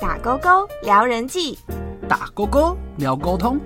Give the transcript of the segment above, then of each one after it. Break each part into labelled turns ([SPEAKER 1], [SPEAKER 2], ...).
[SPEAKER 1] 打勾勾聊人际，
[SPEAKER 2] 打勾勾聊沟通。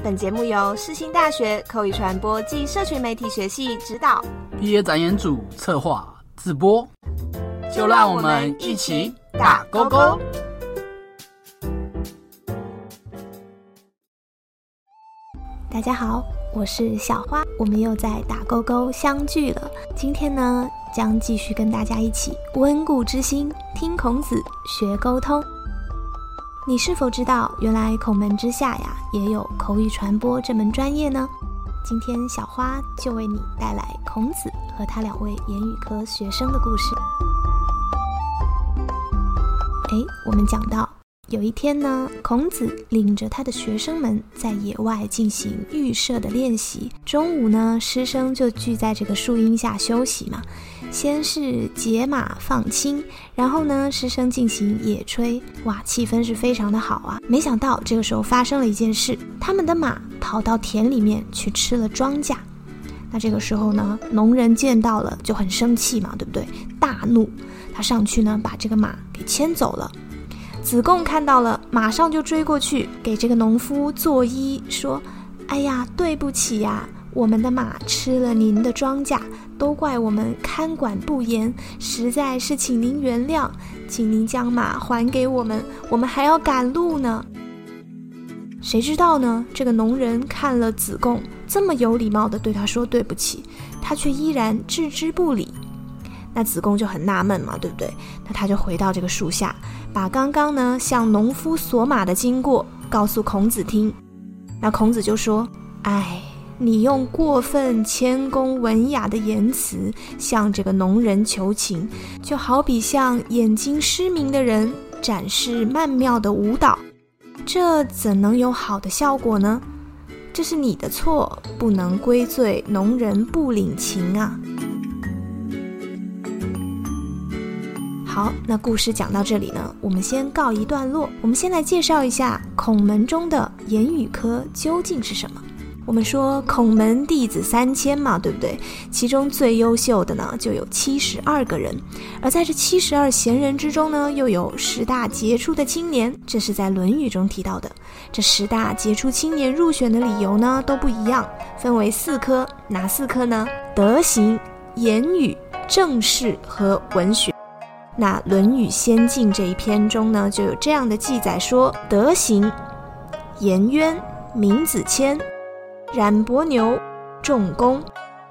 [SPEAKER 1] 本节目由世新大学口语传播暨社群媒体学系指导，
[SPEAKER 2] 毕业展演组策划自播。就让我们一起打勾勾。
[SPEAKER 1] 大家好，我是小花，我们又在打勾勾相聚了。今天呢，将继续跟大家一起温故知新，听孔子学沟通。你是否知道，原来孔门之下呀，也有口语传播这门专业呢？今天小花就为你带来孔子和他两位言语科学生的故事。哎，我们讲到。有一天呢，孔子领着他的学生们在野外进行预设的练习。中午呢，师生就聚在这个树荫下休息嘛。先是解马放轻，然后呢，师生进行野炊。哇，气氛是非常的好啊。没想到这个时候发生了一件事，他们的马跑到田里面去吃了庄稼。那这个时候呢，农人见到了就很生气嘛，对不对？大怒，他上去呢，把这个马给牵走了。子贡看到了，马上就追过去给这个农夫作揖，说：“哎呀，对不起呀，我们的马吃了您的庄稼，都怪我们看管不严，实在是请您原谅，请您将马还给我们，我们还要赶路呢。”谁知道呢？这个农人看了子贡这么有礼貌的对他说对不起，他却依然置之不理。那子贡就很纳闷嘛，对不对？那他就回到这个树下，把刚刚呢向农夫索马的经过告诉孔子听。那孔子就说：“哎，你用过分谦恭文雅的言辞向这个农人求情，就好比向眼睛失明的人展示曼妙的舞蹈，这怎能有好的效果呢？这是你的错，不能归罪农人不领情啊。”好，那故事讲到这里呢，我们先告一段落。我们先来介绍一下孔门中的言语科究竟是什么。我们说孔门弟子三千嘛，对不对？其中最优秀的呢，就有七十二个人。而在这七十二贤人之中呢，又有十大杰出的青年，这是在《论语》中提到的。这十大杰出青年入选的理由呢，都不一样，分为四科。哪四科呢？德行、言语、政事和文学。那《论语先进》这一篇中呢，就有这样的记载说：德行，颜渊、闵子骞、冉伯牛、仲弓。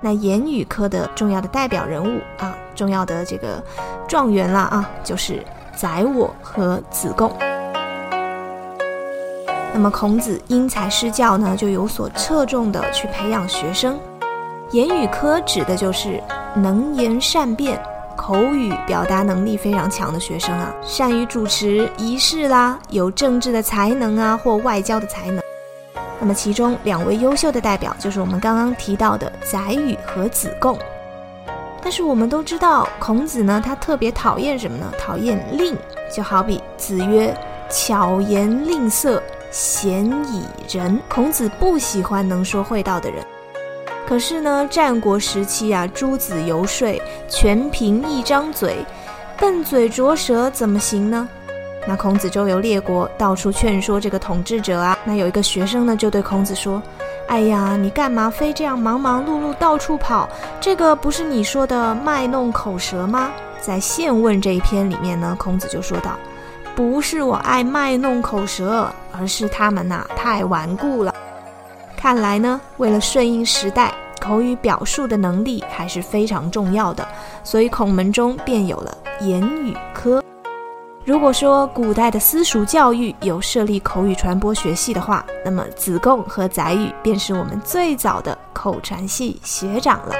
[SPEAKER 1] 那言语科的重要的代表人物啊，重要的这个状元了啊，就是宰我和子贡。那么孔子因材施教呢，就有所侧重的去培养学生。言语科指的就是能言善辩。口语表达能力非常强的学生啊，善于主持仪式啦，有政治的才能啊，或外交的才能。那么其中两位优秀的代表就是我们刚刚提到的宰予和子贡。但是我们都知道，孔子呢，他特别讨厌什么呢？讨厌吝，就好比子曰：“巧言令色，鲜矣仁。”孔子不喜欢能说会道的人。可是呢，战国时期啊，诸子游说，全凭一张嘴，笨嘴拙舌怎么行呢？那孔子周游列国，到处劝说这个统治者啊。那有一个学生呢，就对孔子说：“哎呀，你干嘛非这样忙忙碌碌到处跑？这个不是你说的卖弄口舌吗？”在《宪问》这一篇里面呢，孔子就说道：“不是我爱卖弄口舌，而是他们呐太顽固了。”看来呢，为了顺应时代，口语表述的能力还是非常重要的，所以孔门中便有了言语科。如果说古代的私塾教育有设立口语传播学系的话，那么子贡和宰予便是我们最早的口传系学长了。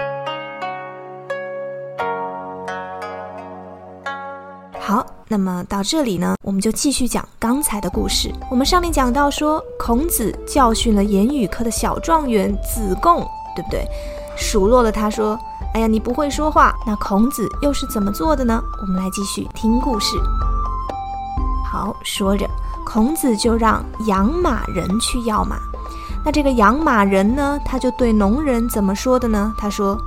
[SPEAKER 1] 好。那么到这里呢，我们就继续讲刚才的故事。我们上面讲到说，孔子教训了言语科的小状元子贡，对不对？数落了他说：“哎呀，你不会说话。”那孔子又是怎么做的呢？我们来继续听故事。说着，孔子就让养马人去要马。那这个养马人呢，他就对农人怎么说的呢？他说：“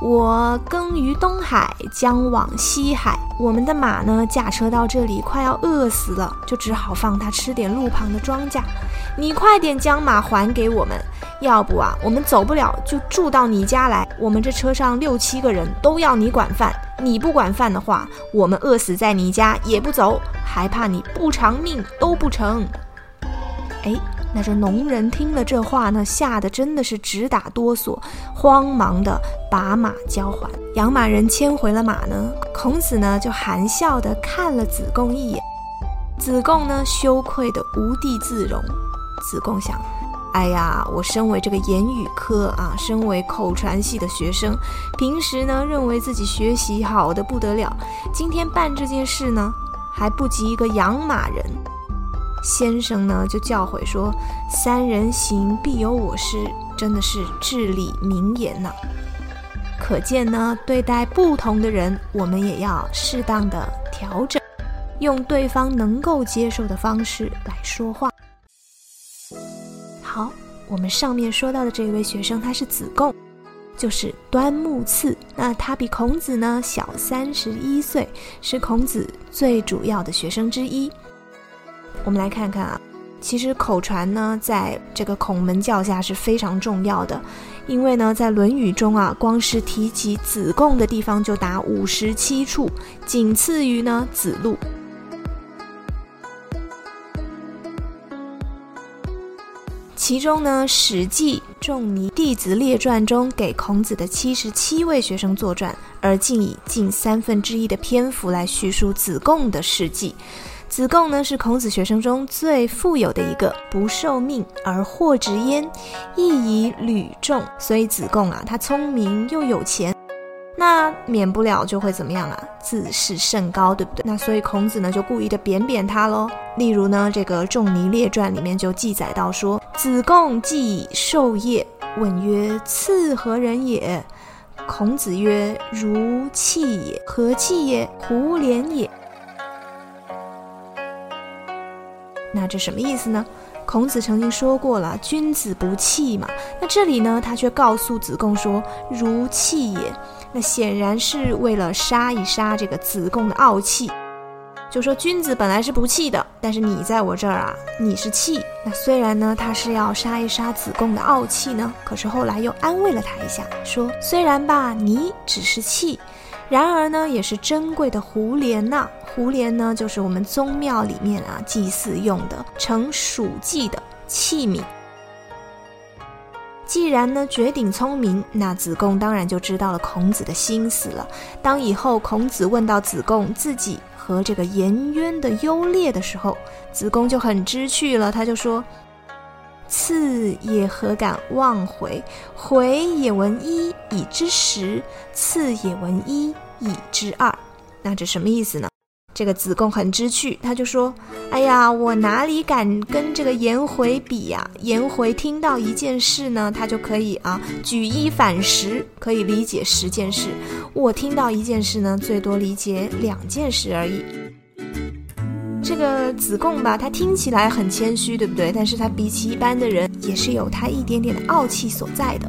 [SPEAKER 1] 我耕于东海，将往西海。我们的马呢，驾车到这里，快要饿死了，就只好放它吃点路旁的庄稼。你快点将马还给我们，要不啊，我们走不了，就住到你家来。我们这车上六七个人都要你管饭，你不管饭的话，我们饿死在你家也不走，还怕你不偿命都不成。哎。那这农人听了这话呢，吓得真的是直打哆嗦，慌忙的把马交还。养马人牵回了马呢，孔子呢就含笑的看了子贡一眼。子贡呢羞愧的无地自容。子贡想：哎呀，我身为这个言语科啊，身为口传系的学生，平时呢认为自己学习好的不得了，今天办这件事呢，还不及一个养马人。先生呢，就教诲说：“三人行，必有我师。”真的是至理名言呐。可见呢，对待不同的人，我们也要适当的调整，用对方能够接受的方式来说话。好，我们上面说到的这位学生，他是子贡，就是端木赐。那他比孔子呢小三十一岁，是孔子最主要的学生之一。我们来看看啊，其实口传呢，在这个孔门教下是非常重要的，因为呢，在《论语》中啊，光是提及子贡的地方就达五十七处，仅次于呢子路。其中呢，《史记·仲尼弟子列传》中给孔子的七十七位学生作传，而竟以近三分之一的篇幅来叙述子贡的事迹。子贡呢是孔子学生中最富有的一个，不受命而获职焉，亦以屡众。所以子贡啊，他聪明又有钱，那免不了就会怎么样啊？自视甚高，对不对？那所以孔子呢就故意的贬贬他喽。例如呢，这个《仲尼列传》里面就记载到说，子贡既授业，问曰：“赐何人也？”孔子曰：“如器也。何器也？胡连也。”那这什么意思呢？孔子曾经说过了，君子不器嘛。那这里呢，他却告诉子贡说，如器也。那显然是为了杀一杀这个子贡的傲气，就说君子本来是不器的，但是你在我这儿啊，你是器。那虽然呢，他是要杀一杀子贡的傲气呢，可是后来又安慰了他一下，说虽然吧，你只是器。然而呢，也是珍贵的胡莲呐。胡莲呢，就是我们宗庙里面啊祭祀用的盛属祭的器皿。既然呢绝顶聪明，那子贡当然就知道了孔子的心思了。当以后孔子问到子贡自己和这个颜渊的优劣的时候，子贡就很知趣了，他就说。次也何敢忘回？回也闻一，已知十；次也闻一，已知二。那这什么意思呢？这个子贡很知趣，他就说：“哎呀，我哪里敢跟这个颜回比呀？颜回听到一件事呢，他就可以啊举一反十，可以理解十件事。我听到一件事呢，最多理解两件事而已。”这个子贡吧，他听起来很谦虚，对不对？但是他比起一般的人，也是有他一点点的傲气所在的。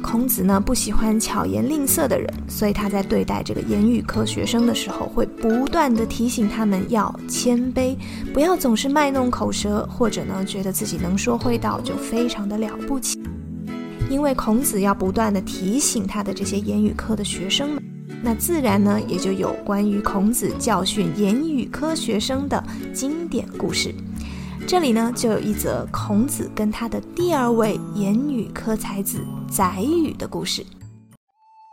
[SPEAKER 1] 孔子呢不喜欢巧言令色的人，所以他在对待这个言语科学生的时候，会不断的提醒他们要谦卑，不要总是卖弄口舌，或者呢觉得自己能说会道就非常的了不起。因为孔子要不断的提醒他的这些言语科的学生们。那自然呢，也就有关于孔子教训言语科学生的经典故事。这里呢，就有一则孔子跟他的第二位言语科才子宰予的故事。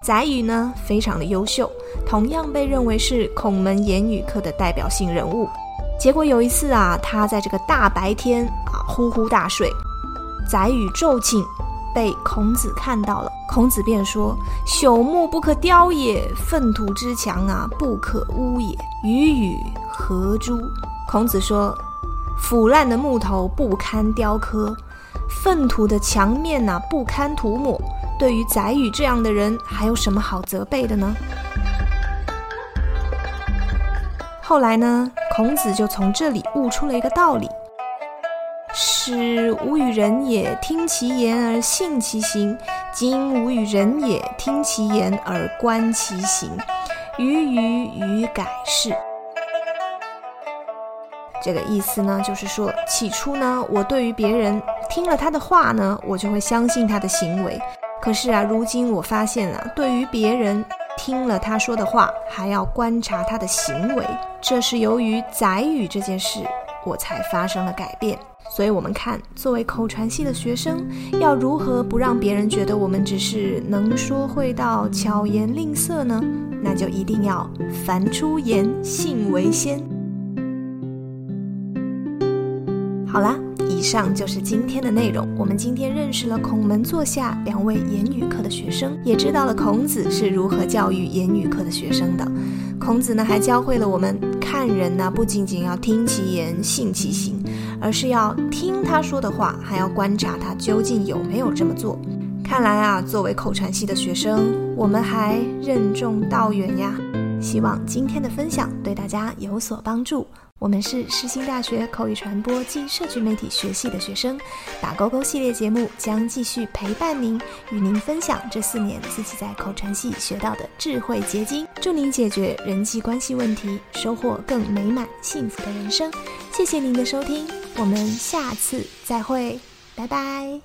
[SPEAKER 1] 宰予呢，非常的优秀，同样被认为是孔门言语科的代表性人物。结果有一次啊，他在这个大白天啊，呼呼大睡，宰予骤寝。被孔子看到了，孔子便说：“朽木不可雕也，粪土之墙啊，不可污也。与与何诸？”孔子说：“腐烂的木头不堪雕刻，粪土的墙面呐不堪涂抹。对于宰予这样的人，还有什么好责备的呢？”后来呢，孔子就从这里悟出了一个道理。是吾与人也，听其言而信其行；今吾与人也，听其言而观其行。予予予改是。这个意思呢，就是说，起初呢，我对于别人听了他的话呢，我就会相信他的行为。可是啊，如今我发现啊，对于别人听了他说的话，还要观察他的行为，这是由于宰予这件事，我才发生了改变。所以，我们看，作为口传系的学生，要如何不让别人觉得我们只是能说会道、巧言令色呢？那就一定要凡出言，信为先。好啦。以上就是今天的内容。我们今天认识了孔门座下两位言语课的学生，也知道了孔子是如何教育言语课的学生的。孔子呢，还教会了我们看人呢，不仅仅要听其言、信其行，而是要听他说的话，还要观察他究竟有没有这么做。看来啊，作为口传系的学生，我们还任重道远呀。希望今天的分享对大家有所帮助。我们是世新大学口语传播暨社区媒体学系的学生，打勾勾系列节目将继续陪伴您，与您分享这四年自己在口传系学到的智慧结晶，祝您解决人际关系问题，收获更美满幸福的人生。谢谢您的收听，我们下次再会，拜拜。